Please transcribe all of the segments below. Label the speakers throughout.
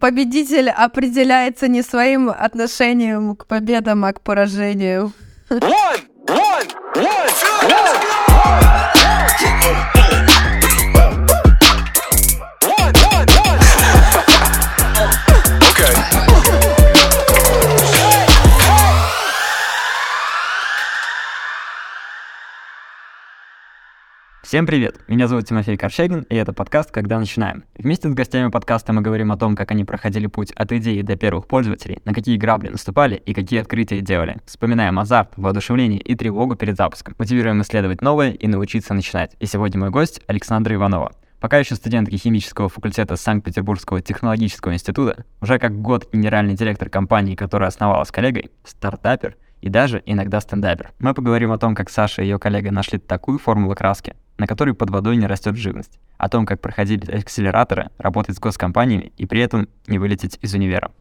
Speaker 1: победитель определяется не своим отношением к победам, а к поражению. One, one, one, one.
Speaker 2: Всем привет! Меня зовут Тимофей Корчагин, и это подкаст «Когда начинаем». Вместе с гостями подкаста мы говорим о том, как они проходили путь от идеи до первых пользователей, на какие грабли наступали и какие открытия делали. Вспоминаем азарт, воодушевление и тревогу перед запуском. Мотивируем исследовать новое и научиться начинать. И сегодня мой гость Александра Иванова. Пока еще студентка химического факультета Санкт-Петербургского технологического института, уже как год генеральный директор компании, которая основала с коллегой, стартапер и даже иногда стендапер. Мы поговорим о том, как Саша и ее коллега нашли такую формулу краски, на которой под водой не растет живность, о том, как проходили акселераторы, работать с госкомпаниями и при этом не вылететь из универа.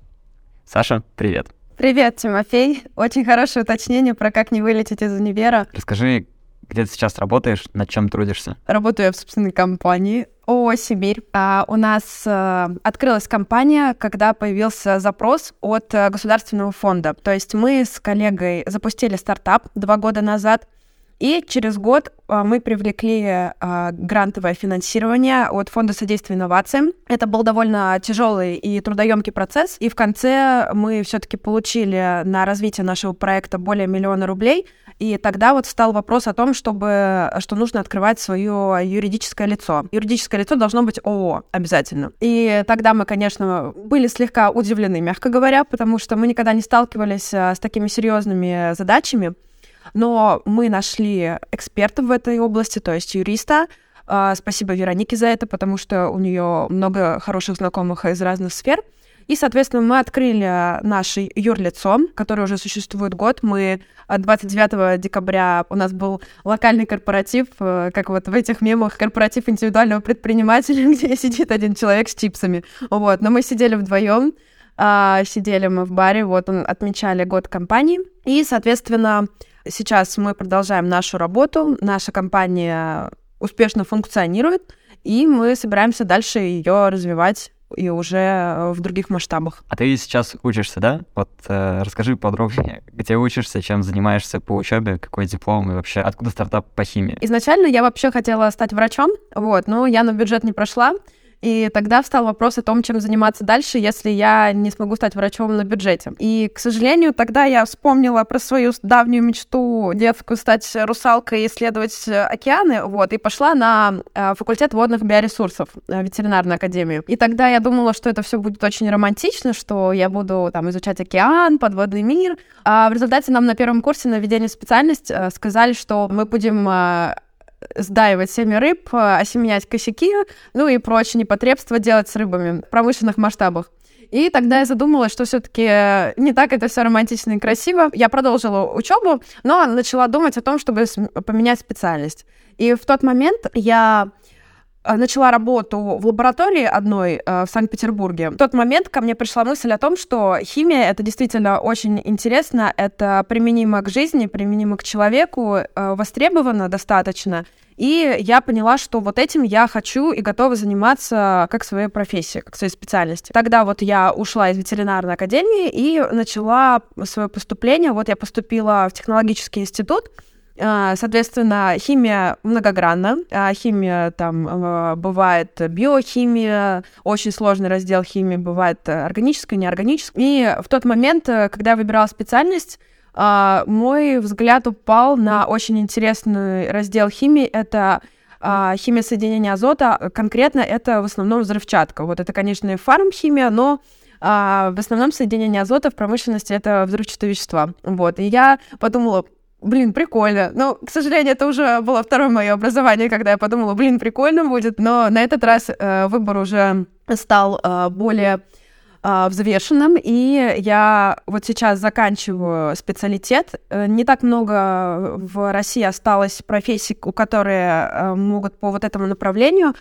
Speaker 2: Саша, привет.
Speaker 1: Привет, Тимофей. Очень хорошее уточнение про как не вылететь из универа.
Speaker 2: Расскажи, где ты сейчас работаешь, над чем трудишься?
Speaker 1: Работаю я в собственной компании ООО «Сибирь». А у нас а, открылась компания, когда появился запрос от а, государственного фонда. То есть мы с коллегой запустили стартап два года назад — и через год а, мы привлекли а, грантовое финансирование от Фонда содействия инновациям. Это был довольно тяжелый и трудоемкий процесс. И в конце мы все-таки получили на развитие нашего проекта более миллиона рублей. И тогда вот встал вопрос о том, чтобы, что нужно открывать свое юридическое лицо. Юридическое лицо должно быть ООО обязательно. И тогда мы, конечно, были слегка удивлены, мягко говоря, потому что мы никогда не сталкивались а, с такими серьезными задачами. Но мы нашли экспертов в этой области, то есть юриста. А, спасибо Веронике за это, потому что у нее много хороших знакомых из разных сфер. И, соответственно, мы открыли наше юрлицо, которое уже существует год. Мы 29 декабря у нас был локальный корпоратив, э, как вот в этих мемах, корпоратив индивидуального предпринимателя, где сидит один человек с чипсами. Вот, но мы сидели вдвоем, а, сидели мы в баре, вот он отмечали год компании. И, соответственно, Сейчас мы продолжаем нашу работу, наша компания успешно функционирует, и мы собираемся дальше ее развивать и уже в других масштабах.
Speaker 2: А ты сейчас учишься, да? Вот э, расскажи подробнее, где учишься, чем занимаешься по учебе, какой диплом и вообще откуда стартап по химии?
Speaker 1: Изначально я вообще хотела стать врачом, вот, но я на бюджет не прошла. И тогда встал вопрос о том, чем заниматься дальше, если я не смогу стать врачом на бюджете. И, к сожалению, тогда я вспомнила про свою давнюю мечту детскую стать русалкой и исследовать океаны, вот, и пошла на э, факультет водных биоресурсов, э, ветеринарную академию. И тогда я думала, что это все будет очень романтично, что я буду там изучать океан, подводный мир. А в результате нам на первом курсе на введение специальность э, сказали, что мы будем сдаивать семьи рыб, осеменять косяки, ну и прочие непотребства делать с рыбами в промышленных масштабах. И тогда я задумалась, что все-таки не так это все романтично и красиво. Я продолжила учебу, но начала думать о том, чтобы поменять специальность. И в тот момент я Э, начала работу в лаборатории одной э, в Санкт-Петербурге, в тот момент ко мне пришла мысль о том, что химия — это действительно очень интересно, это применимо к жизни, применимо к человеку, э, востребовано достаточно. И я поняла, что вот этим я хочу и готова заниматься как своей профессией, как своей специальности. Тогда вот я ушла из ветеринарной академии и начала свое поступление. Вот я поступила в технологический институт, соответственно, химия многогранна. А, химия там а, бывает биохимия, очень сложный раздел химии, бывает органическая, неорганическая. И в тот момент, э, когда я выбирала специальность, мой взгляд упал на очень интересный раздел химии. Это химия соединения азота. Конкретно это в основном взрывчатка. Вот это, конечно, и фармхимия, но в основном соединение азота в промышленности это взрывчатые вещества. Вот. И я подумала, блин, прикольно. Но, к сожалению, это уже было второе мое образование, когда я подумала, блин, прикольно будет. Но на этот раз э, выбор уже стал э, более э, взвешенным, и я вот сейчас заканчиваю специалитет. Э, не так много в России осталось профессий, у которые э, могут по вот этому направлению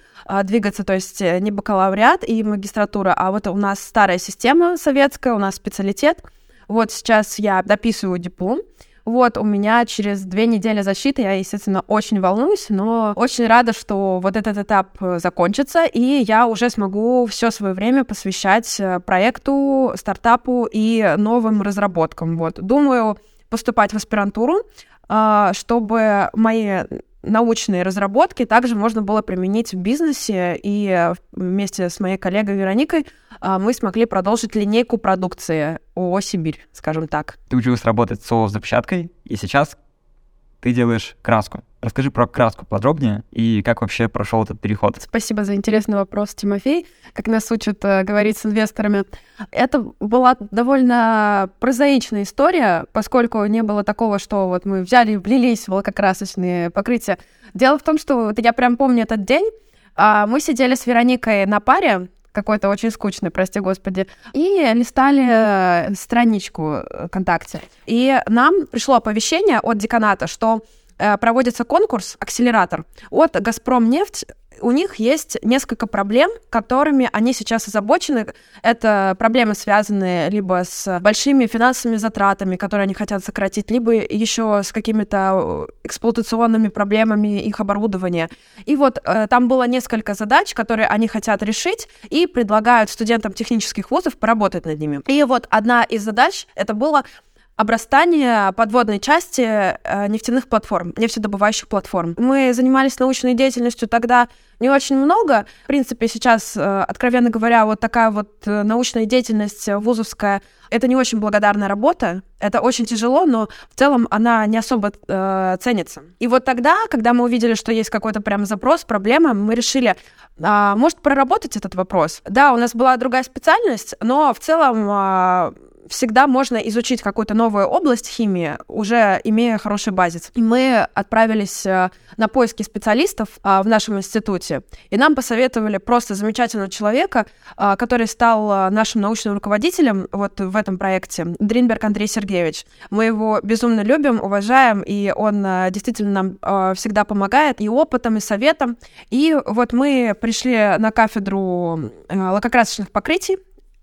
Speaker 1: двигаться, то есть не бакалавриат и магистратура, а вот у нас старая система советская, у нас специалитет. Вот сейчас я дописываю диплом, Вот, у меня через две недели защиты, я, естественно, очень волнуюсь, но очень рада, что вот этот этап закончится, и я уже смогу все свое время посвящать э, проекту, стартапу и новым разработкам. Вот, думаю поступать в аспирантуру, а, чтобы мои научные разработки также можно было применить в бизнесе, и вместе с моей коллегой Вероникой а, мы смогли продолжить линейку продукции ООО «Сибирь», скажем так.
Speaker 2: Ты училась работать с запечаткой, и сейчас ты делаешь краску. Расскажи про краску подробнее и как вообще прошел этот переход.
Speaker 1: Спасибо за интересный вопрос, Тимофей. Как нас учат э, говорить с инвесторами. Это была довольно прозаичная история, поскольку не было такого, что вот мы взяли и влились в лакокрасочные покрытия. Дело в том, что вот я прям помню этот день. А, мы сидели с Вероникой на паре, какой-то очень скучный, прости господи, и листали э, страничку э, ВКонтакте. И нам пришло оповещение от деканата, что э, проводится конкурс «Акселератор» от «Газпром нефть» у них есть несколько проблем, которыми они сейчас озабочены. Это проблемы, связанные либо с большими финансовыми затратами, которые они хотят сократить, либо еще с какими-то э, эксплуатационными проблемами их оборудования. И вот э, там было несколько задач, которые они хотят решить, и предлагают студентам технических вузов поработать над ними. И вот одна из задач это было обрастание подводной части э, нефтяных платформ, нефтедобывающих платформ. Мы занимались научной деятельностью тогда не очень много. В принципе, сейчас, э, откровенно говоря, вот такая вот э, научная деятельность вузовская, это не очень благодарная работа, это очень тяжело, но в целом она не особо э, ценится. И вот тогда, когда мы увидели, что есть какой-то прям запрос, проблема, мы решили, э, может, проработать этот вопрос. Да, у нас была другая специальность, но в целом э, всегда можно изучить какую-то новую область химии, уже имея хороший базис. И мы отправились э, на поиски специалистов а, в нашем институте, и нам посоветовали просто замечательного человека, а, который стал э, нашим научным руководителем вот в этом проекте, Дринберг Андрей Сергеевич. Мы его безумно любим, уважаем, и он э, действительно нам всегда помогает и опытом, и советом. И вот мы пришли на кафедру лакокрасочных покрытий,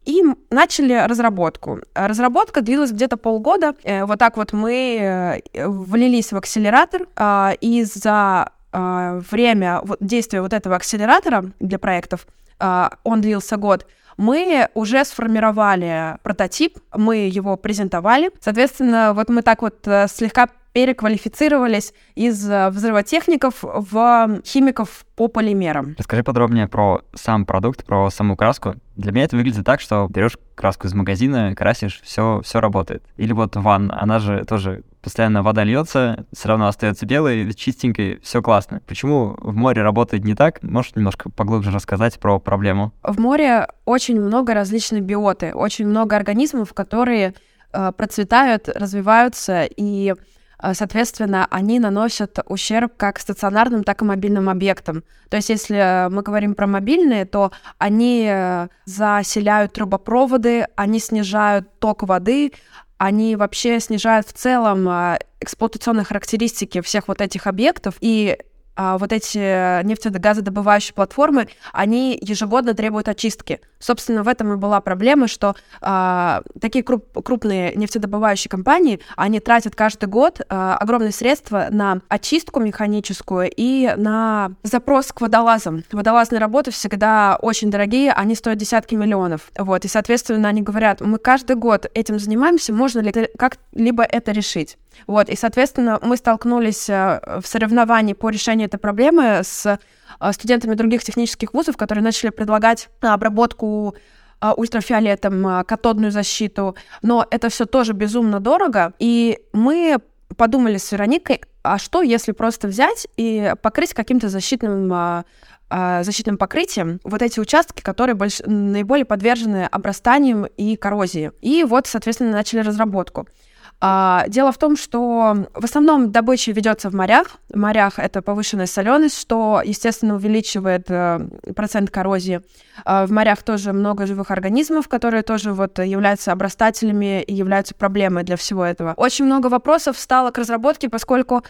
Speaker 1: и начали разработку. Разработка длилась где-то полгода. Э, вот так вот мы э, влились в акселератор, а, и за а, время действия вот этого акселератора для проектов, а, он длился год, мы уже сформировали прототип, мы его презентовали. Соответственно, вот мы так вот э, слегка переквалифицировались из э, взрывотехников в химиков по полимерам.
Speaker 2: Расскажи подробнее про сам продукт, про саму краску. Для меня это выглядит так, что берешь краску из магазина, красишь, все, все работает. Или вот ван, она же тоже постоянно вода льется, все равно остается белой, чистенькой, все классно. Почему в море работает не так? Можешь немножко поглубже рассказать про проблему?
Speaker 1: В море очень много различных биоты, очень много организмов, которые э, процветают, развиваются и соответственно, они наносят ущерб как стационарным, так и мобильным объектам. То есть, если мы говорим про мобильные, то они э, заселяют трубопроводы, они снижают ток воды, они вообще снижают в целом э, эксплуатационные характеристики всех вот этих объектов, и а, вот эти нефтегазодобывающие платформы, они ежегодно требуют очистки. Собственно, в этом и была проблема, что а, такие круп, крупные нефтедобывающие компании, они тратят каждый год а, огромные средства на очистку механическую и на запрос к водолазам. Водолазные работы всегда очень дорогие, они стоят десятки миллионов. Вот, и, соответственно, они говорят, мы каждый год этим занимаемся, можно ли как-либо это решить? Вот, и, соответственно, мы столкнулись э, в соревновании по решению этой проблемы с э, студентами других технических вузов, которые начали предлагать обработку э, ультрафиолетом, катодную защиту, но это все тоже безумно дорого, и мы подумали с Вероникой, а что, если просто взять и покрыть каким-то защитным защитным покрытием вот эти участки, которые больш... наиболее подвержены обрастаниям и коррозии. И вот, соответственно, начали разработку. А, дело в том, что в основном добыча ведется в морях. В морях это повышенная соленость, что, естественно, увеличивает э, процент коррозии. А в морях тоже много живых организмов, которые тоже вот являются обрастателями и являются проблемой для всего этого. Очень много вопросов стало к разработке, поскольку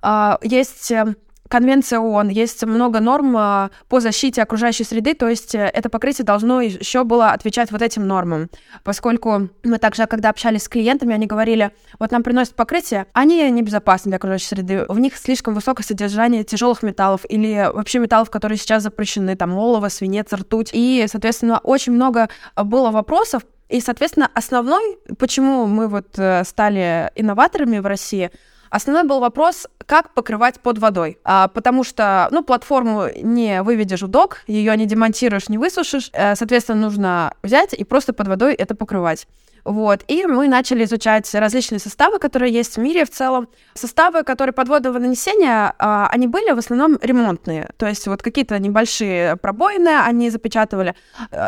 Speaker 1: а, есть э, конвенция ООН, есть много норм а, по защите окружающей среды, то есть э, это покрытие должно еще было отвечать вот этим нормам, поскольку мы также, когда общались с клиентами, они говорили, вот нам приносят покрытие, они небезопасны для окружающей среды, в них слишком высокое содержание тяжелых металлов или вообще металлов, которые сейчас запрещены, там, олово, свинец, ртуть, и, соответственно, очень много было вопросов, и, соответственно, основной, почему мы вот э, стали инноваторами в России, Основной был вопрос, как покрывать под водой. А, потому что, ну, платформу не выведешь в док, ее не демонтируешь, не высушишь. А, соответственно, нужно взять и просто под водой это покрывать. Вот. И мы начали изучать различные составы, которые есть в мире в целом. Составы, которые подводного нанесения, а, они были в основном ремонтные. То есть вот какие-то небольшие пробоины они запечатывали.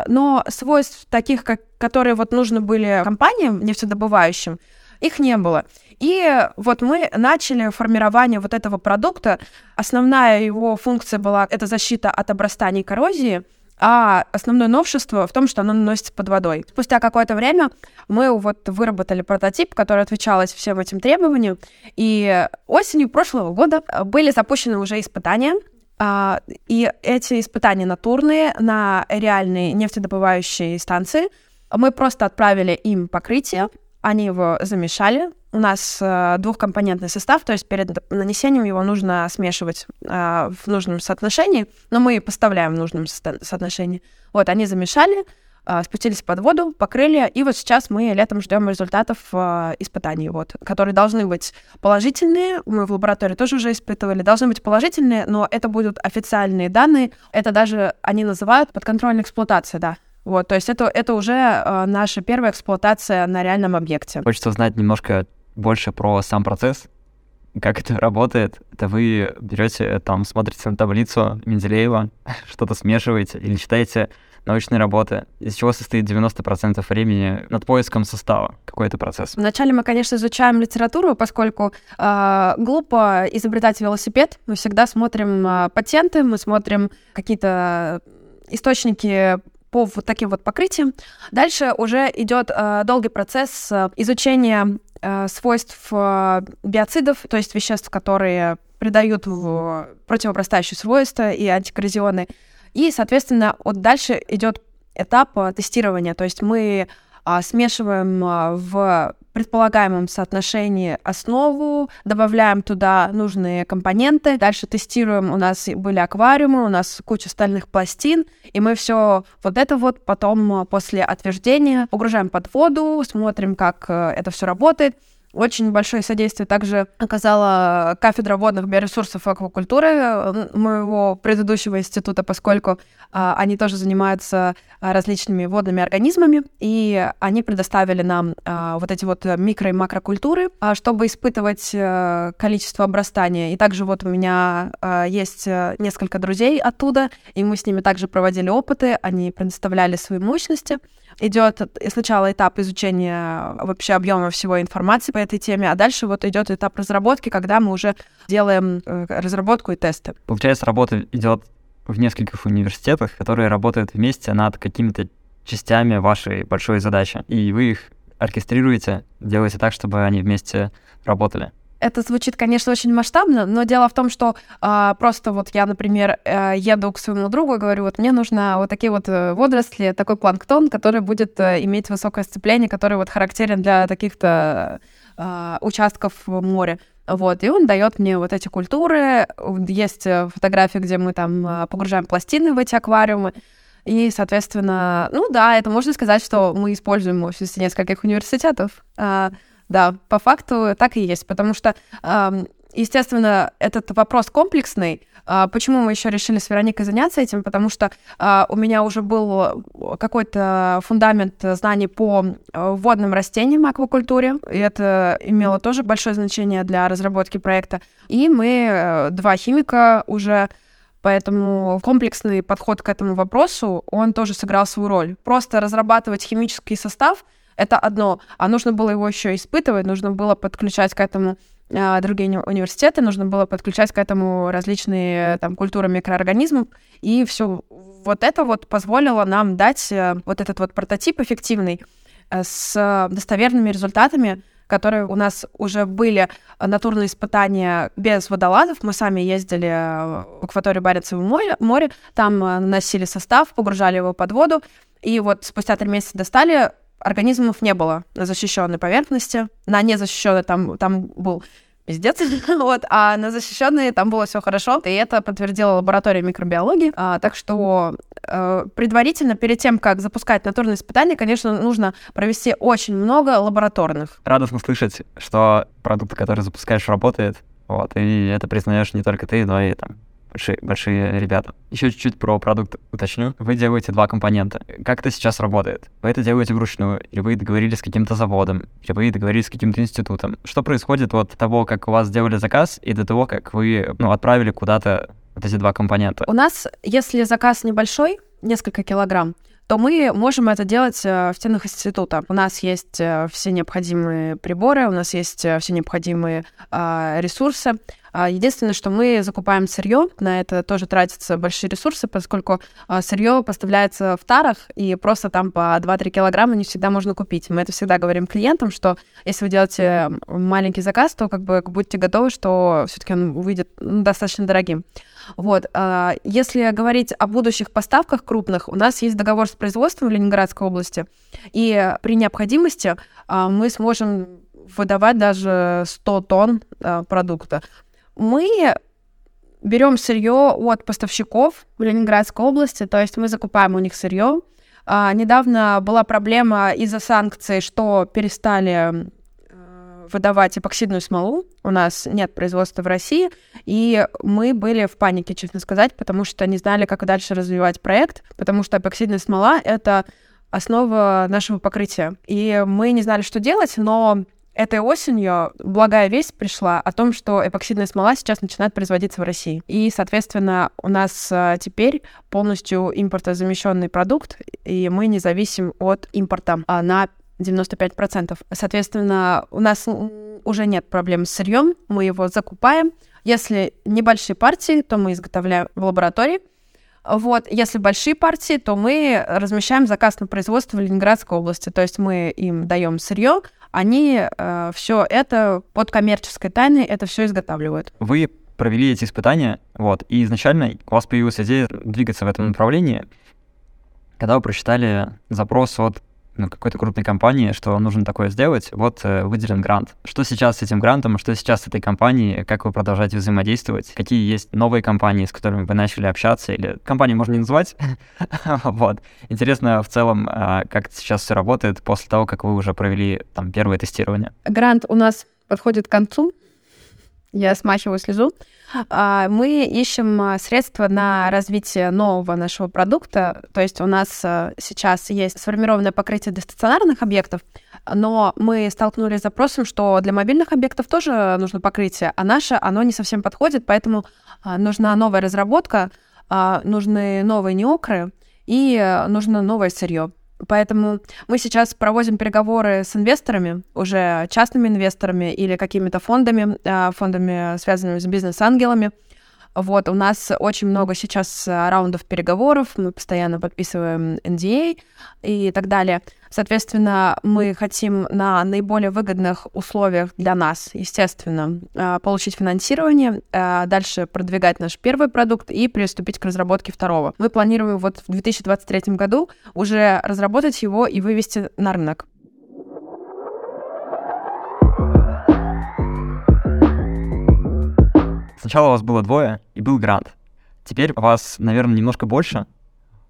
Speaker 1: Но свойств таких, как, которые вот нужны были компаниям нефтедобывающим, их не было. И вот мы начали формирование вот этого продукта. Основная его функция была это защита от обрастания и коррозии, а основное новшество в том, что оно наносится под водой. Спустя какое-то время мы вот выработали прототип, который отвечал всем этим требованиям, и осенью прошлого года были запущены уже испытания, а, и эти испытания натурные на реальные нефтедобывающие станции. Мы просто отправили им покрытие, они его замешали. У нас э, двухкомпонентный состав, то есть перед нанесением его нужно смешивать э, в нужном соотношении, но мы поставляем в нужном со- соотношении. Вот, они замешали, э, спустились под воду, покрыли, и вот сейчас мы летом ждем результатов испытаний, вот, которые должны быть положительные. Мы в лаборатории тоже уже испытывали, должны быть положительные, но это будут официальные данные. Это даже они называют подконтрольная эксплуатация, да. Вот, то есть это, это уже э, наша первая эксплуатация на реальном объекте.
Speaker 2: Хочется узнать немножко больше про сам процесс, как это работает. Это вы берете, там, смотрите на таблицу Менделеева, что-то смешиваете или читаете научные работы, из чего состоит 90% времени над поиском состава. Какой это процесс?
Speaker 1: Вначале мы, конечно, изучаем литературу, поскольку э, глупо изобретать велосипед. Мы всегда смотрим э, патенты, мы смотрим какие-то источники по вот таким вот покрытиям. Дальше уже идет э, долгий процесс э, изучения э, свойств э, биоцидов, то есть веществ, которые придают в противообрастающие свойства и антикоррозионные. И, соответственно, вот дальше идет этап э, тестирования, то есть мы а, смешиваем а, в предполагаемом соотношении основу, добавляем туда нужные компоненты, дальше тестируем, у нас были аквариумы, у нас куча стальных пластин, и мы все вот это вот потом а, после отверждения погружаем под воду, смотрим, как э, это все работает, очень большое содействие также оказала кафедра водных биоресурсов и аквакультуры моего предыдущего института, поскольку а, они тоже занимаются а, различными водными организмами, и они предоставили нам а, вот эти вот микро- и макрокультуры, а, чтобы испытывать а, количество обрастания. И также вот у меня а, есть э, несколько друзей оттуда, и мы с ними также проводили опыты, они предоставляли свои мощности идет сначала этап изучения вообще объема всего информации по этой теме, а дальше вот идет этап разработки, когда мы уже делаем э, разработку и тесты.
Speaker 2: Получается, работа идет в нескольких университетах, которые работают вместе над какими-то частями вашей большой задачи, и вы их оркестрируете, делаете так, чтобы они вместе работали
Speaker 1: это звучит, конечно, очень масштабно, но дело в том, что э, просто вот я, например, э, еду к своему другу и говорю, вот мне нужно вот такие вот э, водоросли, такой планктон, который будет э, иметь высокое сцепление, который вот характерен для таких-то э, участков моря. Вот, и он дает мне вот эти культуры. Есть э, фотографии, где мы там э, погружаем пластины в эти аквариумы. И, соответственно, ну да, это можно сказать, что мы используем в офисе нескольких университетов. Да, по факту так и есть, потому что, естественно, этот вопрос комплексный. А, почему мы еще решили с Вероникой заняться этим? Потому что а, у меня уже был какой-то фундамент знаний по а, водным растениям аквакультуре, и это имело тоже большое значение для разработки проекта. И мы, э, два химика, уже Поэтому комплексный подход к этому вопросу, он тоже сыграл свою роль. Просто разрабатывать химический состав это одно. А нужно было его еще испытывать, нужно было подключать к этому а, другие университеты, нужно было подключать к этому различные там культуры микроорганизмов, и все вот это вот позволило нам дать э, вот этот вот прототип эффективный э, с достоверными результатами, которые у нас уже были натурные испытания без водолазов. Мы сами ездили в акваторию море, море, там носили состав, погружали его под воду, и вот спустя три месяца достали, организмов не было на защищенной поверхности, на незащищенной там, там был пиздец, вот, а на защищенные там было все хорошо, и это подтвердила лаборатория микробиологии, а, так что э, предварительно, перед тем, как запускать натурные испытания, конечно, нужно провести очень много лабораторных.
Speaker 2: Радостно слышать, что продукт, который запускаешь, работает, вот, и это признаешь не только ты, но и там большие, большие ребята. Еще чуть-чуть про продукт уточню. Вы делаете два компонента. Как это сейчас работает? Вы это делаете вручную, или вы договорились с каким-то заводом, или вы договорились с каким-то институтом? Что происходит от того, как у вас сделали заказ, и до того, как вы ну, отправили куда-то вот эти два компонента?
Speaker 1: У нас, если заказ небольшой, несколько килограмм, то мы можем это делать э, в стенах института. У нас есть э, все необходимые приборы, у нас есть э, все необходимые э, ресурсы. А, единственное, что мы закупаем сырье, на это тоже тратятся большие ресурсы, поскольку а, сырье поставляется в тарах, и просто там по 2-3 килограмма не всегда можно купить. Мы это всегда говорим клиентам, что если вы делаете маленький заказ, то как бы будьте готовы, что все-таки он выйдет ну, достаточно дорогим. Вот. А, если говорить о будущих поставках крупных, у нас есть договор с производством в Ленинградской области, и при необходимости мы сможем выдавать даже 100 тонн продукта мы берем сырье от поставщиков в Ленинградской области, то есть мы закупаем у них сырье. А, недавно была проблема из-за санкций, что перестали э, выдавать эпоксидную смолу. У нас нет производства в России, и мы были в панике, честно сказать, потому что не знали, как дальше развивать проект, потому что эпоксидная смола — это основа нашего покрытия. И мы не знали, что делать, но Этой осенью благая весть пришла о том, что эпоксидная смола сейчас начинает производиться в России. И, соответственно, у нас э, теперь полностью импортозамещенный продукт, и мы не зависим от импорта а, на 95%. Соответственно, у нас уже нет проблем с сырьем, мы его закупаем. Если небольшие партии, то мы изготовляем в лаборатории. Вот, если большие партии, то мы размещаем заказ на производство в Ленинградской области. То есть мы им даем сырье, они э, все это под коммерческой тайной это все изготавливают.
Speaker 2: Вы провели эти испытания, вот, и изначально у вас появилась идея двигаться в этом направлении, когда вы прочитали запрос от ну, какой-то крупной компании, что нужно такое сделать, вот э, выделен грант. Что сейчас с этим грантом, что сейчас с этой компанией, как вы продолжаете взаимодействовать, какие есть новые компании, с которыми вы начали общаться, или компании можно не называть, вот. Интересно в целом, э, как сейчас все работает после того, как вы уже провели там первое тестирование.
Speaker 1: Грант у нас подходит к концу, я смачиваю слезу. А, мы ищем а, средства на развитие нового нашего продукта. То есть у нас а, сейчас есть сформированное покрытие для стационарных объектов, но мы столкнулись с запросом, что для мобильных объектов тоже нужно покрытие, а наше, оно не совсем подходит, поэтому нужна новая разработка, нужны новые неокры и нужно новое сырье. Поэтому мы сейчас проводим переговоры с инвесторами, уже частными инвесторами или какими-то фондами, а, фондами, связанными с бизнес-ангелами, вот, у нас очень много сейчас э, раундов переговоров, мы постоянно подписываем NDA и так далее. Соответственно, мы хотим на наиболее выгодных условиях для нас, естественно, э, получить финансирование, э, дальше продвигать наш первый продукт и приступить к разработке второго. Мы планируем вот в 2023 году уже разработать его и вывести на рынок.
Speaker 2: Сначала у вас было двое, и был грант. Теперь вас, наверное, немножко больше,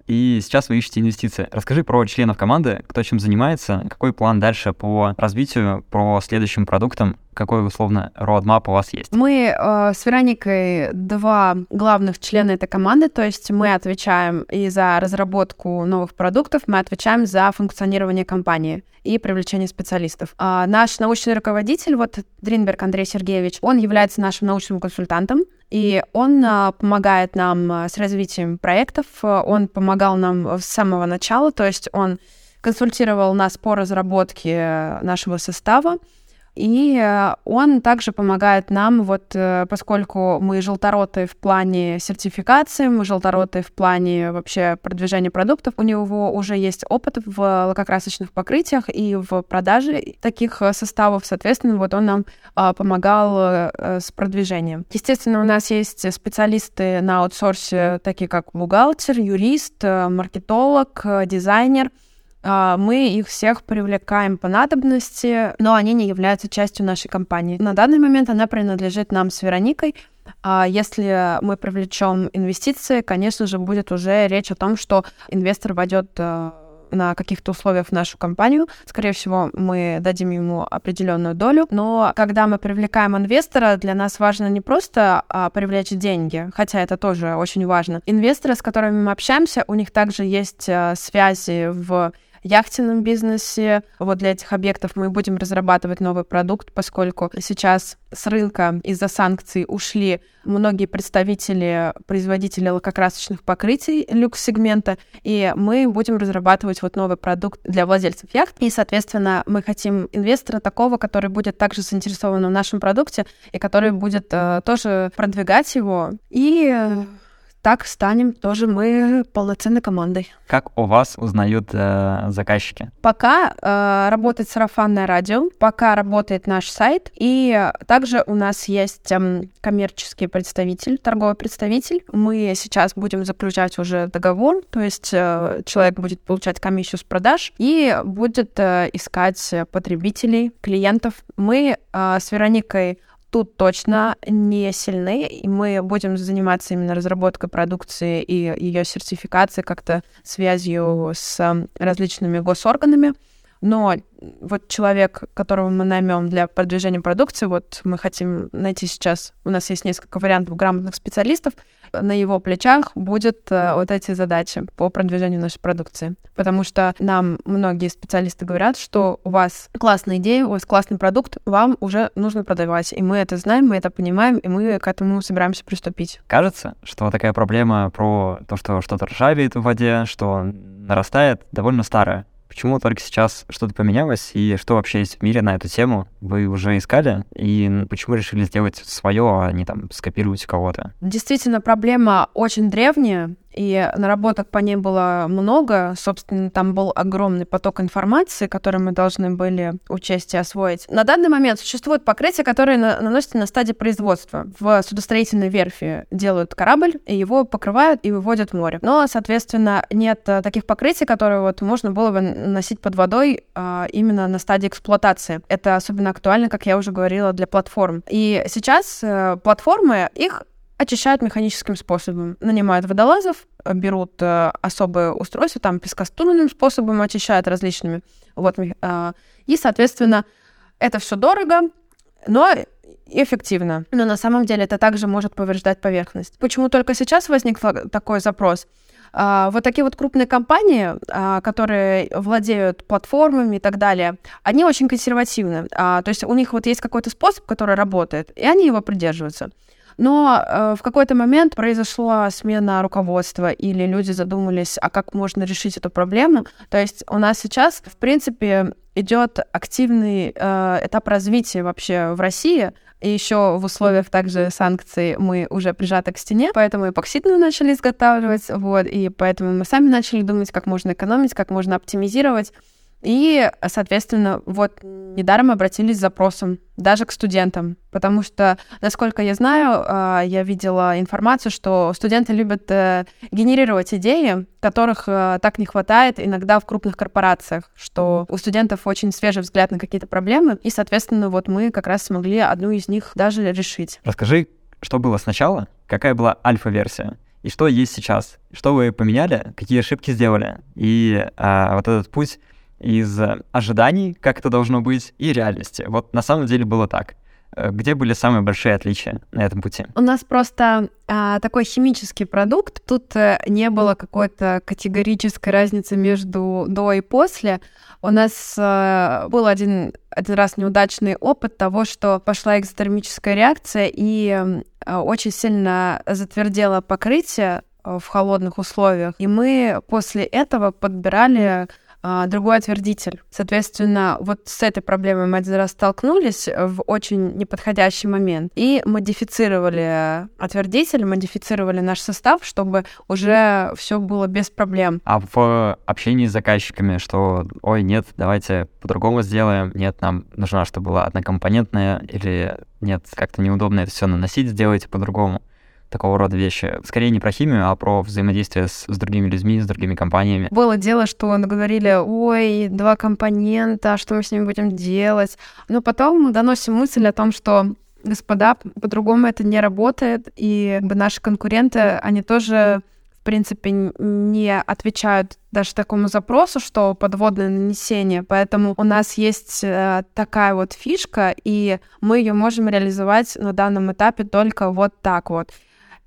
Speaker 2: и сейчас вы ищете инвестиции. Расскажи про членов команды, кто чем занимается, какой план дальше по развитию, по следующим продуктам, какой, условно, roadmap у вас есть?
Speaker 1: Мы э, с Вероникой два главных члена этой команды, то есть мы отвечаем и за разработку новых продуктов, мы отвечаем за функционирование компании и привлечение специалистов. А наш научный руководитель, вот Дринберг Андрей Сергеевич, он является нашим научным консультантом, и он а, помогает нам а, с развитием проектов, он помогал нам с самого начала, то есть он консультировал нас по разработке нашего состава, И э, он также помогает нам, вот э, поскольку мы желтороты в плане сертификации, мы желтороты в плане вообще продвижения продуктов, у него уже есть опыт в лакокрасочных покрытиях и в продаже таких э, составов, соответственно, вот он нам помогал с продвижением. Естественно, у нас есть специалисты на аутсорсе, такие как бухгалтер, юрист, маркетолог, дизайнер — а, мы их всех привлекаем по надобности, но они не являются частью нашей компании. На данный момент она принадлежит нам с Вероникой. А если мы привлечем инвестиции, конечно же, будет уже речь о том, что инвестор войдет э, на каких-то условиях в нашу компанию. Скорее всего, мы дадим ему определенную долю. Но когда мы привлекаем инвестора, для нас важно не просто а, привлечь деньги, хотя это тоже очень важно. Инвесторы, с которыми мы общаемся, у них также есть а, связи в яхтенном бизнесе. Вот для этих объектов мы будем разрабатывать новый продукт, поскольку сейчас с рынка из-за санкций ушли многие представители, производители лакокрасочных покрытий люкс-сегмента, и мы будем разрабатывать вот новый продукт для владельцев яхт. И, соответственно, мы хотим инвестора такого, который будет также заинтересован в нашем продукте и который будет э, тоже продвигать его. И так станем тоже мы полноценной командой.
Speaker 2: Как у вас узнают э, заказчики?
Speaker 1: Пока э, работает сарафанное радио, пока работает наш сайт, и также у нас есть э, коммерческий представитель, торговый представитель. Мы сейчас будем заключать уже договор, то есть э, человек будет получать комиссию с продаж и будет э, искать потребителей, клиентов. Мы э, с Вероникой тут точно не сильны, и мы будем заниматься именно разработкой продукции и ее сертификацией, как-то связью с различными госорганами. Но вот человек, которого мы наймем для продвижения продукции, вот мы хотим найти сейчас, у нас есть несколько вариантов грамотных специалистов, на его плечах будет э, вот эти задачи по продвижению нашей продукции. Потому что нам многие специалисты говорят, что у вас классная идея, у вас классный продукт, вам уже нужно продавать. И мы это знаем, мы это понимаем, и мы к этому собираемся приступить.
Speaker 2: Кажется, что такая проблема про то, что что-то ржавеет в воде, что нарастает, довольно старая. Почему только сейчас что-то поменялось, и что вообще есть в мире на эту тему? Вы уже искали, и почему решили сделать свое, а не там скопировать кого-то?
Speaker 1: Действительно, проблема очень древняя, и наработок по ней было много. Собственно, там был огромный поток информации, который мы должны были учесть и освоить. На данный момент существует покрытие, которое на наносится на стадии производства. В судостроительной верфи делают корабль, и его покрывают и выводят в море. Но, соответственно, нет э, таких покрытий, которые вот можно было бы носить под водой а, именно на стадии эксплуатации. Это особенно актуально, как я уже говорила, для платформ. И сейчас э, платформы, их очищают механическим способом. Нанимают водолазов, берут э, особые устройства, там пескоструйным способом очищают различными. Вот, э, и, соответственно, это все дорого, но эффективно. Но на самом деле это также может повреждать поверхность. Почему только сейчас возник такой запрос? Uh, вот такие вот крупные компании, uh, которые владеют платформами и так далее, они очень консервативны. То есть у них вот есть какой-то способ, который работает, и они его придерживаются. Но э, в какой-то момент произошла смена руководства, или люди задумались, а как можно решить эту проблему. То есть у нас сейчас, в принципе, идет активный э, этап развития вообще в России. И еще в условиях также санкций мы уже прижаты к стене, поэтому эпоксидную начали изготавливать, вот, и поэтому мы сами начали думать, как можно экономить, как можно оптимизировать. И, соответственно, вот недаром обратились с запросом даже к студентам, потому что, насколько я знаю, а, я видела информацию, что студенты любят э, генерировать идеи, которых э, так не хватает иногда в крупных корпорациях, что у студентов очень свежий взгляд на какие-то проблемы, и, соответственно, вот мы как раз смогли одну из них даже решить.
Speaker 2: Расскажи, что было сначала, какая была альфа-версия, и что есть сейчас, что вы поменяли, какие ошибки сделали, и а, вот этот путь из ожиданий, как это должно быть, и реальности. Вот на самом деле было так. Э, где были самые большие отличия на этом пути?
Speaker 1: У нас просто а, такой химический продукт. Тут а, не было какой-то категорической разницы между до и после. У нас а, был один, один раз неудачный опыт того, что пошла экзотермическая реакция и а, очень сильно затвердело покрытие в холодных условиях. И мы после этого подбирали другой отвердитель. Соответственно, вот с этой проблемой мы один раз столкнулись в очень неподходящий момент и модифицировали отвердитель, модифицировали наш состав, чтобы уже все было без проблем.
Speaker 2: А в общении с заказчиками, что, ой, нет, давайте по-другому сделаем, нет, нам нужна, чтобы была однокомпонентная, или нет, как-то неудобно это все наносить, сделайте по-другому такого рода вещи. Скорее не про химию, а про взаимодействие с, с другими людьми, с другими компаниями.
Speaker 1: Было дело, что говорили, ой, два компонента, что мы с ними будем делать. Но потом мы доносим мысль о том, что господа, по-другому это не работает, и как бы, наши конкуренты, они тоже в принципе, не отвечают даже такому запросу, что подводное нанесение. Поэтому у нас есть э, такая вот фишка, и мы ее можем реализовать на данном этапе только вот так вот.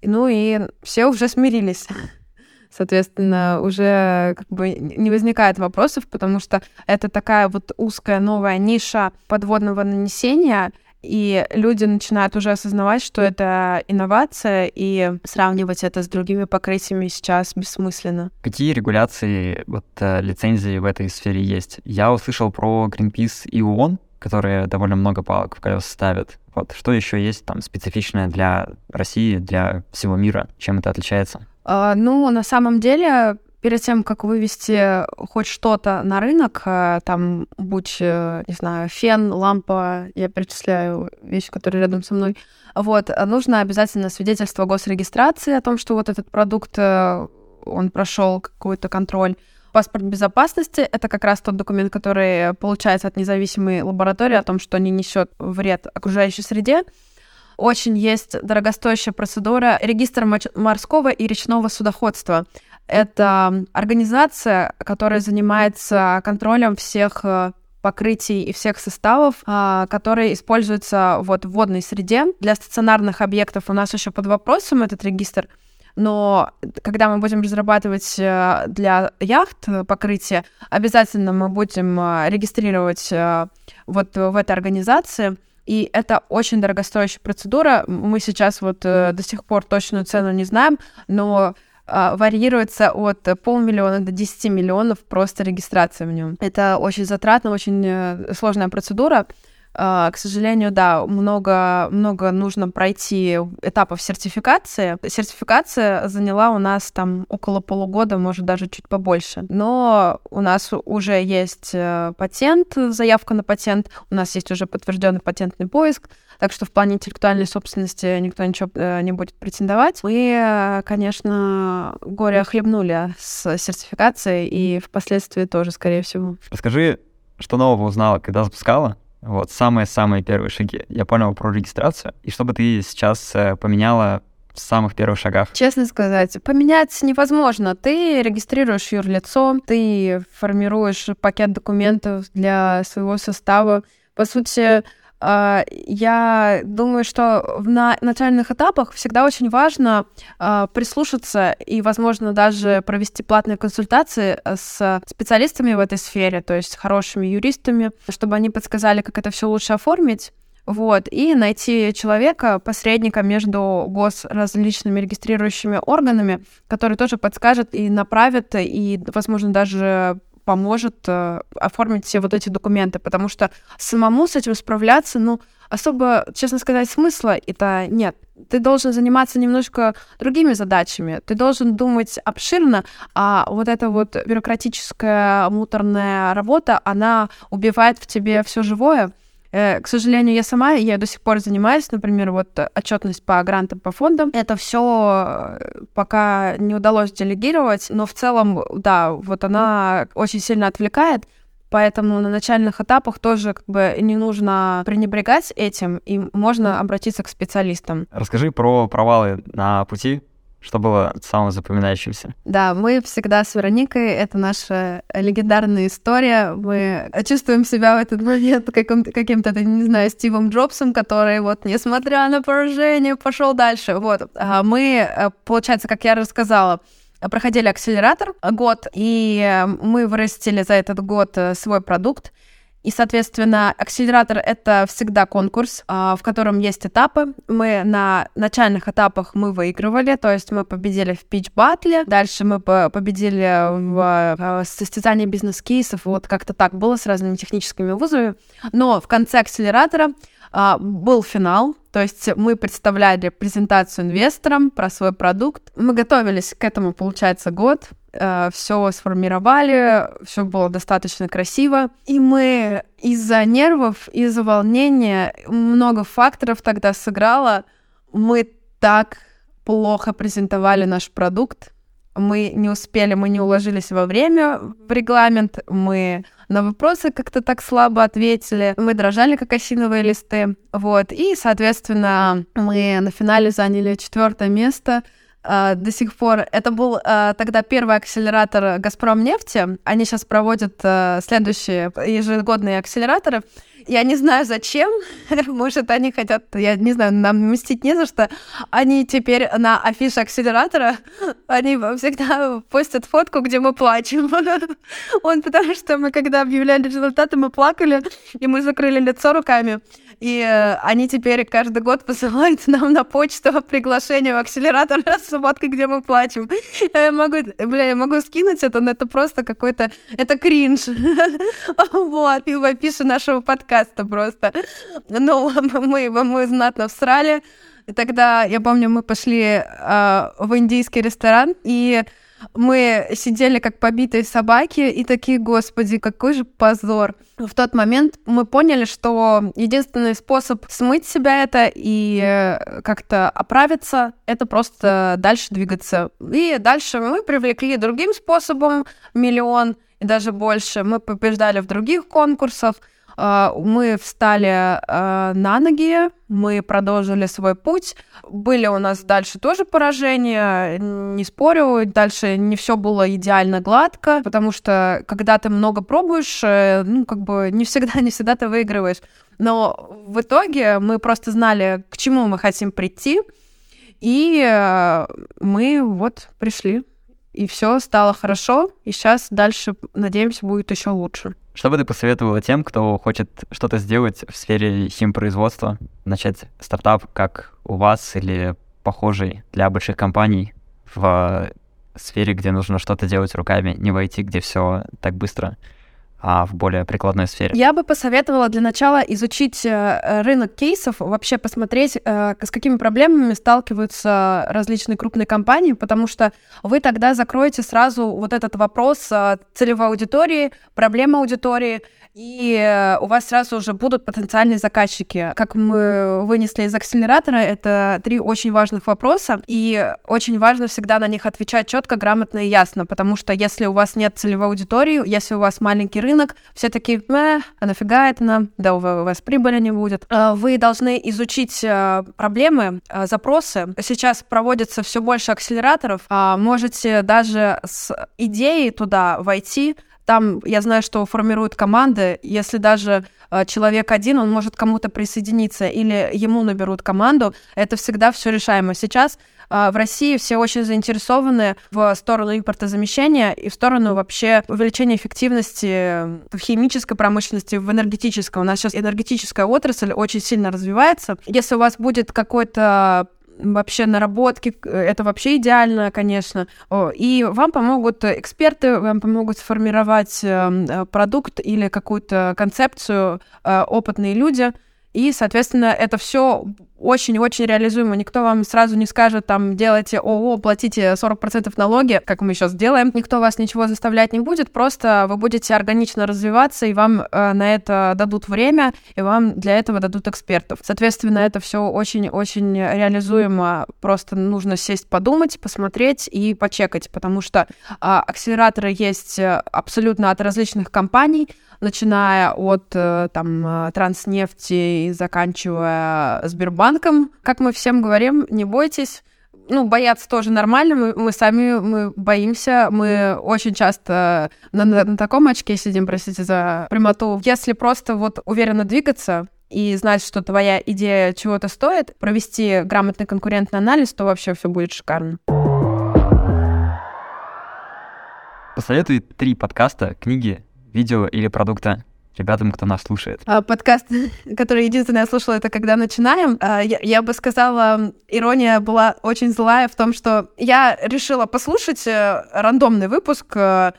Speaker 1: Ну и все уже смирились. Соответственно, уже как бы не возникает вопросов, потому что это такая вот узкая новая ниша подводного нанесения, и люди начинают уже осознавать, что это инновация, и сравнивать это с другими покрытиями сейчас бессмысленно.
Speaker 2: Какие регуляции, вот э, лицензии в этой сфере есть? Я услышал про Greenpeace и ООН, которые довольно много палок в колеса ставят. Вот что еще есть там специфичное для России, для всего мира? Чем это отличается?
Speaker 1: А, ну, на самом деле, перед тем, как вывести хоть что-то на рынок, а, там, будь, э, не знаю, фен, лампа, я перечисляю вещи, которые рядом со мной, вот, нужно обязательно свидетельство госрегистрации о том, что вот этот продукт, э, он прошел какой-то контроль. Паспорт безопасности — это как раз тот документ, который получается от независимой лаборатории о том, что не несет вред окружающей среде. Очень есть дорогостоящая процедура регистр морского и речного судоходства. Это организация, которая занимается контролем всех э, покрытий и всех составов, а, которые используются вот в водной среде. Для стационарных объектов у нас еще под вопросом этот регистр, но когда мы будем разрабатывать э, для яхт покрытие, обязательно мы будем э, регистрировать э, вот в этой организации. И это очень дорогостоящая процедура. Мы сейчас вот до сих пор точную цену не знаем, но варьируется от полмиллиона до 10 миллионов просто регистрация в нем. Это очень затратно, очень сложная процедура. А, к сожалению, да, много, много нужно пройти этапов сертификации. Сертификация заняла у нас там около полугода, может даже чуть побольше. Но у нас уже есть э, патент, заявка на патент, у нас есть уже подтвержденный патентный поиск, так что в плане интеллектуальной собственности никто ничего э, не будет претендовать. Мы, э, конечно, горе охлебнули с сертификацией и впоследствии тоже, скорее всего.
Speaker 2: Расскажи, что нового узнала, когда запускала? Вот, самые-самые первые шаги. Я понял про регистрацию. И что бы ты сейчас э, поменяла в самых первых шагах?
Speaker 1: Честно сказать, поменять невозможно. Ты регистрируешь юрлицо, ты формируешь пакет документов для своего состава. По сути, я думаю, что на начальных этапах всегда очень важно а, прислушаться и, возможно, даже провести платные консультации с специалистами в этой сфере, то есть хорошими юристами, чтобы они подсказали, как это все лучше оформить. Вот, и найти человека, посредника между гос различными регистрирующими органами, который тоже подскажет и направит, и, возможно, даже поможет э, оформить все вот эти документы, потому что самому с этим справляться, ну, особо, честно сказать, смысла это нет. Ты должен заниматься немножко другими задачами. Ты должен думать обширно, а вот эта вот бюрократическая муторная работа, она убивает в тебе все живое. Э, к сожалению, я сама, я до сих пор занимаюсь, например, вот отчетность по грантам, по фондам. Это все э, пока не удалось делегировать, но в целом, да, вот она очень сильно отвлекает. Поэтому на начальных этапах тоже как бы не нужно пренебрегать этим, и можно обратиться к специалистам.
Speaker 2: Расскажи про провалы на пути что было самым запоминающимся?
Speaker 1: Да, мы всегда с Вероникой, это наша легендарная история. Мы чувствуем себя в этот момент каким-то, каким-то не знаю, Стивом Джобсом, который вот, несмотря на поражение, пошел дальше. Вот. А мы, э, получается, как я рассказала, проходили акселератор год, и мы вырастили за этот год э, свой продукт. И, соответственно, акселератор — это всегда конкурс, а, в котором есть этапы. Мы на начальных этапах мы выигрывали, то есть мы победили в пич-батле, дальше мы победили в а, состязании бизнес-кейсов, вот как-то так было с разными техническими вузами. Но в конце акселератора а, был финал, то есть мы представляли презентацию инвесторам про свой продукт. Мы готовились к этому, получается, год. Э, все сформировали, все было достаточно красиво. И мы из-за нервов, из-за волнения, много факторов тогда сыграло. Мы так плохо презентовали наш продукт, мы не успели, мы не уложились во время в регламент, мы на вопросы как-то так слабо ответили, мы дрожали, как осиновые листы, вот, и, соответственно, мы на финале заняли четвертое место, Uh, до сих пор. Это был uh, тогда первый акселератор Газпром нефти. Они сейчас проводят uh, следующие ежегодные акселераторы. Я не знаю, зачем. Может, они хотят, я не знаю, нам мстить не за что. Они теперь на афише акселератора, они всегда постят фотку, где мы плачем. Он, потому что мы, когда объявляли результаты, мы плакали, и мы закрыли лицо руками. И э, они теперь каждый год посылают нам на почту приглашение в акселератор с фоткой, где мы плачем. Я могу, бля, я могу скинуть это, но это просто какой-то... Это кринж. Вот, и в афише нашего подкаста просто. Ну, мы, мы знатно всрали. Тогда, я помню, мы пошли э, в индийский ресторан, и мы сидели как побитые собаки и такие, господи, какой же позор. В тот момент мы поняли, что единственный способ смыть себя это и э, как-то оправиться, это просто дальше двигаться. И дальше мы привлекли другим способом миллион и даже больше. Мы побеждали в других конкурсах, мы встали а, на ноги, мы продолжили свой путь. Были у нас дальше тоже поражения, не спорю, дальше не все было идеально гладко, потому что когда ты много пробуешь, э, ну, как бы не всегда, не всегда ты выигрываешь. Но в итоге мы просто знали, к чему мы хотим прийти, и э, мы вот пришли. И все стало хорошо, и сейчас дальше, надеемся, будет еще лучше.
Speaker 2: Что бы ты посоветовала тем, кто хочет что-то сделать в сфере химпроизводства, начать стартап, как у вас или похожий для больших компаний в сфере, где нужно что-то делать руками, не войти, где все так быстро? А в более прикладной сфере?
Speaker 1: Я бы посоветовала для начала изучить э, рынок кейсов, вообще посмотреть, э, с какими проблемами сталкиваются различные крупные компании, потому что вы тогда закроете сразу вот этот вопрос э, целевой аудитории, проблемы аудитории, и э, у вас сразу уже будут потенциальные заказчики. Как мы вынесли из акселератора, это три очень важных вопроса, и очень важно всегда на них отвечать четко, грамотно и ясно, потому что если у вас нет целевой аудитории, если у вас маленький рынок, все таки э, а нафига это нам, да у вас прибыли не будет. Э, вы должны изучить проблемы, запросы. Сейчас проводится все больше акселераторов, а можете даже с идеей туда войти, там я знаю, что формируют команды. Если даже э, человек один, он может кому-то присоединиться или ему наберут команду. Это всегда все решаемо. Сейчас э, в России все очень заинтересованы в сторону импортозамещения и в сторону вообще увеличения эффективности в химической промышленности, в энергетической. У нас сейчас энергетическая отрасль очень сильно развивается. Если у вас будет какой-то вообще наработки, это вообще идеально, конечно. И вам помогут эксперты, вам помогут сформировать эм, э, продукт или какую-то концепцию э, опытные люди. И, соответственно, это все очень-очень реализуемо. Никто вам сразу не скажет, там, делайте ООО, платите 40% налоги, как мы сейчас делаем. Никто вас ничего заставлять не будет, просто вы будете органично развиваться, и вам э, на это дадут время, и вам для этого дадут экспертов. Соответственно, это все очень-очень реализуемо. Просто нужно сесть, подумать, посмотреть и почекать, потому что э, акселераторы есть э, абсолютно от различных компаний, начиная от э, там э, транснефти заканчивая Сбербанком. Как мы всем говорим, не бойтесь, ну, бояться тоже нормально, мы, мы сами мы боимся, мы очень часто на, на, на таком очке сидим, простите за прямоту. Если просто вот уверенно двигаться, и знать, что твоя идея чего-то стоит, провести грамотный конкурентный анализ, то вообще все будет шикарно.
Speaker 2: Посоветуй три подкаста, книги, видео или продукта, ребятам, кто нас слушает?
Speaker 1: А, подкаст, который единственное я слушала, это «Когда начинаем». А, я, я бы сказала, ирония была очень злая в том, что я решила послушать э, рандомный выпуск э,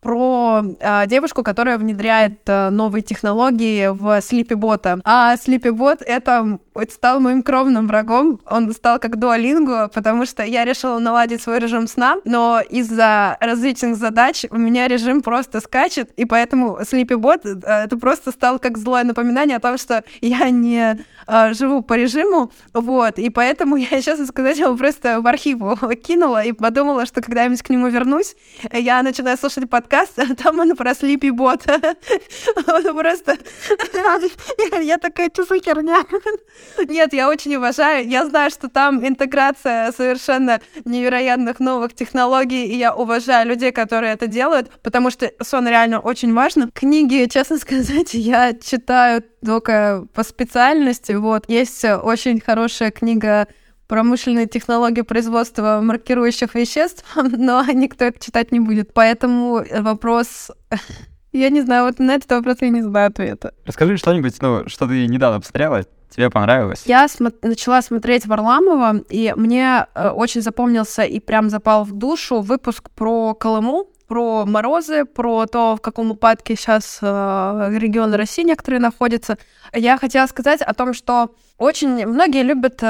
Speaker 1: про э, девушку, которая внедряет э, новые технологии в Sleepybot. А Sleepybot это стал моим кровным врагом. Он стал как дуалингу, потому что я решила наладить свой режим сна, но из-за различных задач у меня режим просто скачет, и поэтому Sleepybot э, это просто стал как злое напоминание о том, что я не э, живу по режиму, вот, и поэтому я сейчас, сказать, его просто в архив кинула и подумала, что когда я к нему вернусь, я начинаю слушать подкаст, а там он про Sleepybot. Просто я такая, что за херня? Нет, я очень уважаю. Я знаю, что там интеграция совершенно невероятных новых технологий, и я уважаю людей, которые это делают, потому что сон реально очень важно. Книги, честно сказать, я читаю только по специальности. Вот есть очень хорошая книга промышленные технологии производства маркирующих веществ, но никто это читать не будет. Поэтому вопрос я не знаю, вот на этот вопрос я не знаю ответа.
Speaker 2: Расскажи что-нибудь, ну, что ты недавно посмотрела, тебе понравилось?
Speaker 1: Я смо- начала смотреть Варламова, и мне э, очень запомнился и прям запал в душу выпуск про Колыму, про морозы, про то, в каком упадке сейчас э, регионы России некоторые находятся. Я хотела сказать о том, что очень многие любят э,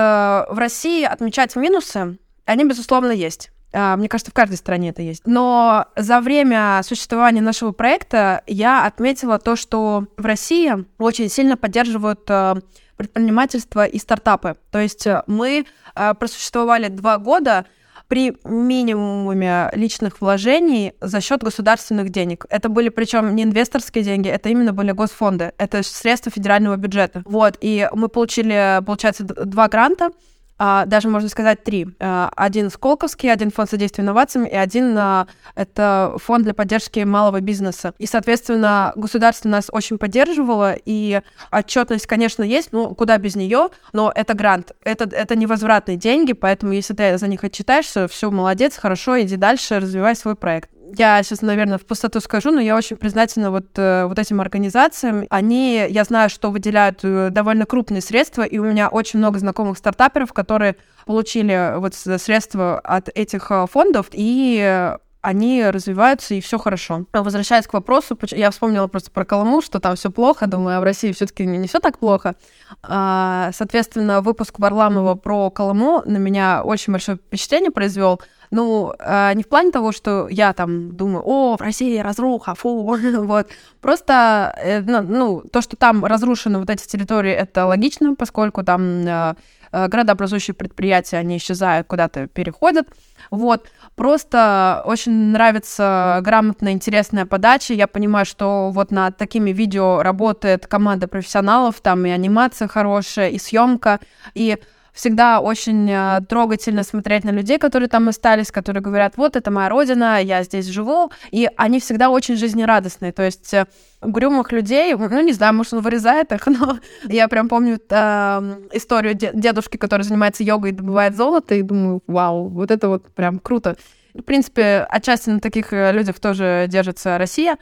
Speaker 1: в России отмечать минусы. Они, безусловно, есть. А, мне кажется, в каждой стране это есть. Но за время существования нашего проекта я отметила то, что в России очень сильно поддерживают э, предпринимательство и стартапы. То есть э, мы э, просуществовали два года при минимуме личных вложений за счет государственных денег. Это были причем не инвесторские деньги, это именно были госфонды, это средства федерального бюджета. Вот, и мы получили, получается, два гранта даже можно сказать три. А, один Сколковский, один фонд содействия инновациям и один а, это фонд для поддержки малого бизнеса. И, соответственно, государство нас очень поддерживало, и отчетность, конечно, есть, ну, куда без нее, но это грант, это, это невозвратные деньги, поэтому если ты за них отчитаешься, все, молодец, хорошо, иди дальше, развивай свой проект я сейчас, наверное, в пустоту скажу, но я очень признательна вот, э, вот этим организациям. Они, я знаю, что выделяют э, довольно крупные средства, и у меня очень много знакомых стартаперов, которые получили вот средства от этих э, фондов, и они развиваются, и все хорошо. Возвращаясь к вопросу, я вспомнила просто про Колыму, что там все плохо, думаю, а в России все-таки не все так плохо. А, соответственно, выпуск Варламова про Колыму на меня очень большое впечатление произвел. Ну, э, не в плане того, что я там думаю, о, в России разруха, фу, вот. Просто, э, ну, ну, то, что там разрушены вот эти территории, это логично, поскольку там э, э, городообразующие предприятия, они исчезают, куда-то переходят. Вот. Просто очень нравится грамотная, интересная подача. Я понимаю, что вот над такими видео работает команда профессионалов, там и анимация хорошая, и съемка, и всегда очень э, трогательно смотреть на людей, которые там остались, которые говорят, вот это моя родина, я здесь живу, и они всегда очень жизнерадостные, то есть э, угрюмых людей, ну, не знаю, может, он вырезает их, но я прям помню э, историю дедушки, который занимается йогой и добывает золото, и думаю, вау, вот это вот прям круто. В принципе, отчасти на таких э, людях тоже держится Россия.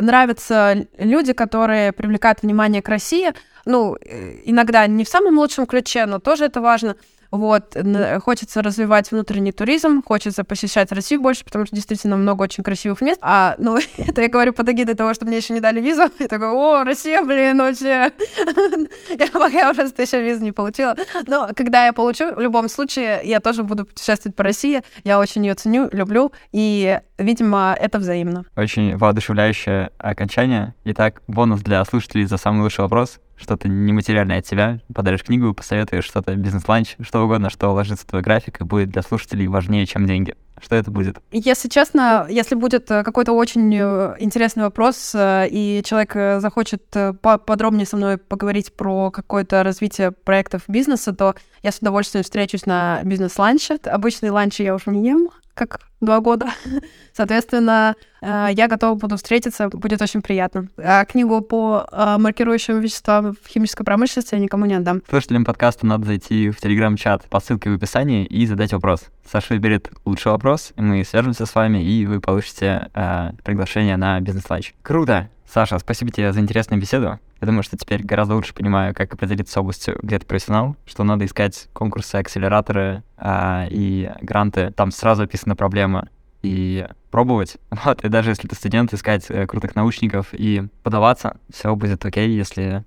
Speaker 1: Нравятся люди, которые привлекают внимание к России, ну, э, иногда не в самом лучшем ключе, но тоже это важно. Вот, хочется развивать внутренний туризм, хочется посещать Россию больше, потому что действительно много очень красивых мест. А, ну, это я говорю под эгидой того, что мне еще не дали визу. Я такой, о, Россия, блин, вообще. Я пока просто еще визу не получила. Но когда я получу, в любом случае, я тоже буду путешествовать по России. Я очень ее ценю, люблю, и, видимо, это взаимно.
Speaker 2: Очень воодушевляющее окончание. Итак, бонус для слушателей за самый лучший вопрос что-то нематериальное от тебя, подаришь книгу, посоветуешь что-то, бизнес-ланч, что угодно, что ложится в твой график и будет для слушателей важнее, чем деньги. Что это будет?
Speaker 1: Если честно, если будет э, какой-то очень э, интересный вопрос, э, и человек захочет подробнее со мной поговорить про какое-то развитие проектов бизнеса, то я с удовольствием встречусь на бизнес-ланче. Обычные ланчи я уже не ем, как два года. Соответственно, э, я готова буду встретиться, будет очень приятно. А книгу по э, маркирующим веществам в химической промышленности я никому не отдам.
Speaker 2: Слушателям подкаста надо зайти в телеграм-чат по ссылке в описании и задать вопрос. Саша выберет лучший вопрос, мы свяжемся с вами, и вы получите э, приглашение на бизнес-ланч. Круто! Саша, спасибо тебе за интересную беседу. Я думаю, что теперь гораздо лучше понимаю, как определиться с областью, где ты профессионал, что надо искать конкурсы, акселераторы а, и гранты. Там сразу описана проблема и пробовать. Вот, и даже если ты студент, искать э, крутых научников и подаваться, все будет окей, если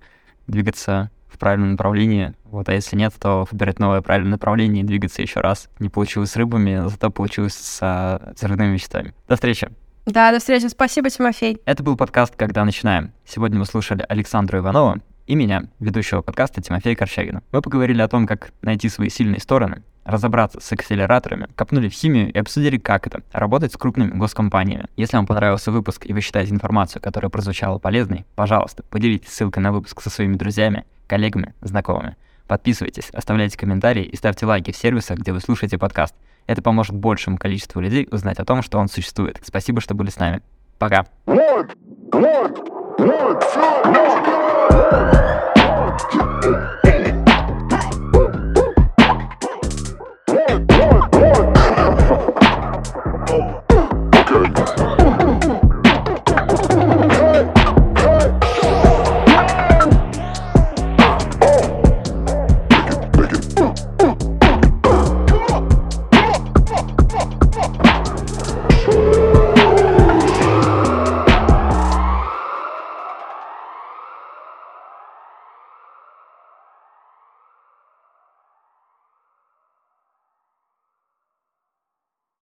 Speaker 2: двигаться в правильном направлении. Вот, а если нет, то выбирать новое правильное направление и двигаться еще раз. Не получилось с рыбами, зато получилось с а, взрывными веществами. До встречи!
Speaker 1: Да, до встречи. Спасибо, Тимофей.
Speaker 2: Это был подкаст «Когда начинаем». Сегодня мы слушали Александру Иванова и меня, ведущего подкаста Тимофея Корчагина. Мы поговорили о том, как найти свои сильные стороны, разобраться с акселераторами, копнули в химию и обсудили, как это — работать с крупными госкомпаниями. Если вам понравился выпуск и вы считаете информацию, которая прозвучала полезной, пожалуйста, поделитесь ссылкой на выпуск со своими друзьями, коллегами, знакомыми. Подписывайтесь, оставляйте комментарии и ставьте лайки в сервисах, где вы слушаете подкаст. Это поможет большему количеству людей узнать о том, что он существует. Спасибо, что были с нами. Пока. One, one, one, Okay.